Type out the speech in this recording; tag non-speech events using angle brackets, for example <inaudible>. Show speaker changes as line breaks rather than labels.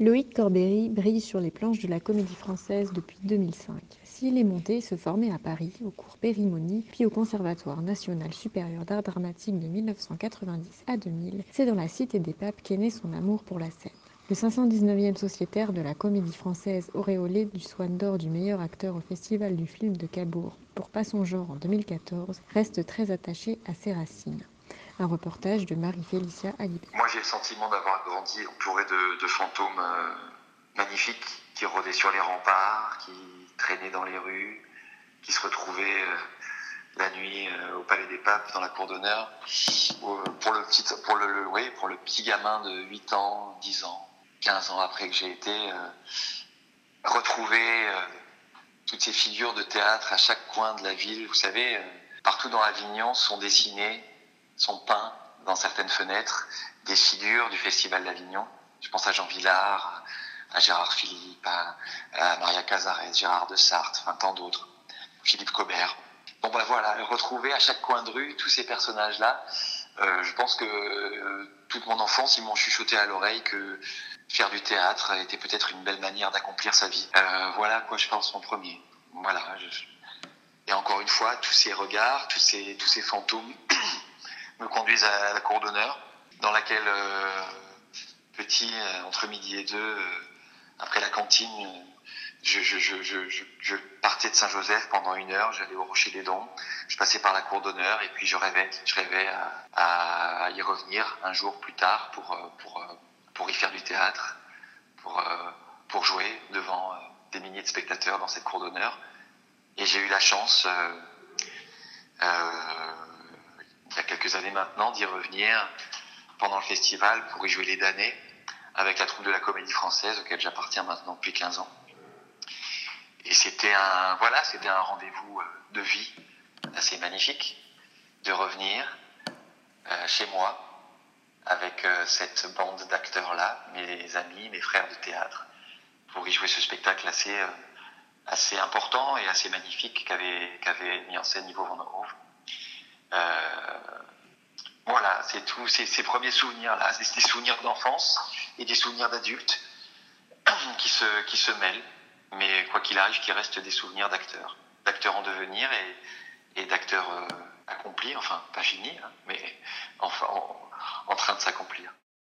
Loïc Corbéry brille sur les planches de la comédie française depuis 2005. S'il est monté et se formait à Paris, au cours Périmonie, puis au Conservatoire national supérieur d'art dramatique de 1990 à 2000, c'est dans la Cité des Papes qu'est né son amour pour la scène. Le 519e sociétaire de la comédie française auréolé du Swan d'or du meilleur acteur au Festival du film de Cabourg pour Pas son genre en 2014 reste très attaché à ses racines. Un reportage de Marie-Félicia Alibé.
Moi, j'ai le sentiment d'avoir grandi entouré de, fantômes euh, magnifiques qui rôdaient sur les remparts, qui traînaient dans les rues, qui se retrouvaient euh, la nuit euh, au Palais des Papes, dans la cour d'honneur. Pour le, petit, pour, le, oui, pour le petit gamin de 8 ans, 10 ans, 15 ans après que j'ai été, retrouver toutes ces figures de théâtre à chaque coin de la ville. Vous savez, partout dans Avignon sont dessinées sont peints dans certaines fenêtres des figures du Festival d'Avignon. Je pense à Jean Villard, à Gérard Philippe, à, Maria Cazares, Gérard de Sarthe, enfin tant d'autres, Philippe Cobert. Bon ben voilà, retrouver à chaque coin de rue tous ces personnages-là, euh, je pense que euh, toute mon enfance, ils m'ont chuchoté à l'oreille que faire du théâtre était peut-être une belle manière d'accomplir sa vie. Euh, voilà quoi je pense en premier. Voilà. Et encore une fois, tous ces regards, tous ces, tous ces fantômes me conduisent à la cour d'honneur, dans laquelle, euh, petit, euh, entre midi et deux, euh, après la cantine, je, partais de Saint-Joseph pendant une heure, j'allais au Rocher des Dons, je passais par la cour d'honneur et puis je rêvais, je rêvais à, y revenir un jour plus tard pour, pour, pour y faire du théâtre, pour, pour jouer devant des milliers de spectateurs dans cette cour d'honneur. Et j'ai eu la chance, quelques années maintenant, d'y revenir pendant le festival pour y jouer les damnés avec la troupe de la comédie française auquel j'appartiens maintenant depuis 15 ans. Et c'était un, voilà, c'était un rendez-vous euh, de vie assez magnifique de revenir euh, chez moi avec euh, cette bande d'acteurs-là, mes amis, mes frères de théâtre, pour y jouer ce spectacle assez, assez important et assez magnifique qu'avait, qu'avait mis en scène Yves Van tout, ces, premiers souvenirs-là, des souvenirs d'enfance et des souvenirs d'adultes <clears throat> qui se, mêlent, mais quoi qu'il arrive, qui restent des souvenirs d'acteurs, d'acteurs en devenir et, d'acteurs euh, accomplis, enfin pas finis, hein, mais enfin en, en train de s'accomplir.